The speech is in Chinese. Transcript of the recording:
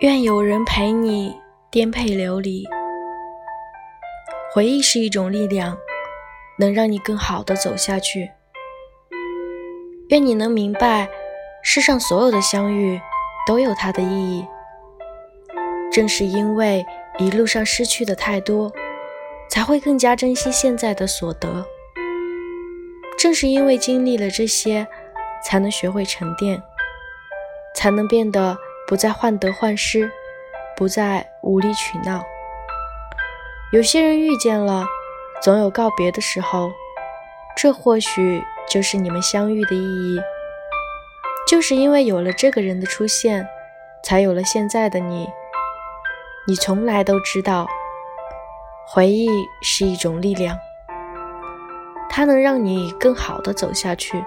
愿有人陪你颠沛流离。回忆是一种力量，能让你更好的走下去。愿你能明白，世上所有的相遇都有它的意义。正是因为一路上失去的太多，才会更加珍惜现在的所得。正是因为经历了这些，才能学会沉淀，才能变得。不再患得患失，不再无理取闹。有些人遇见了，总有告别的时候。这或许就是你们相遇的意义。就是因为有了这个人的出现，才有了现在的你。你从来都知道，回忆是一种力量，它能让你更好的走下去。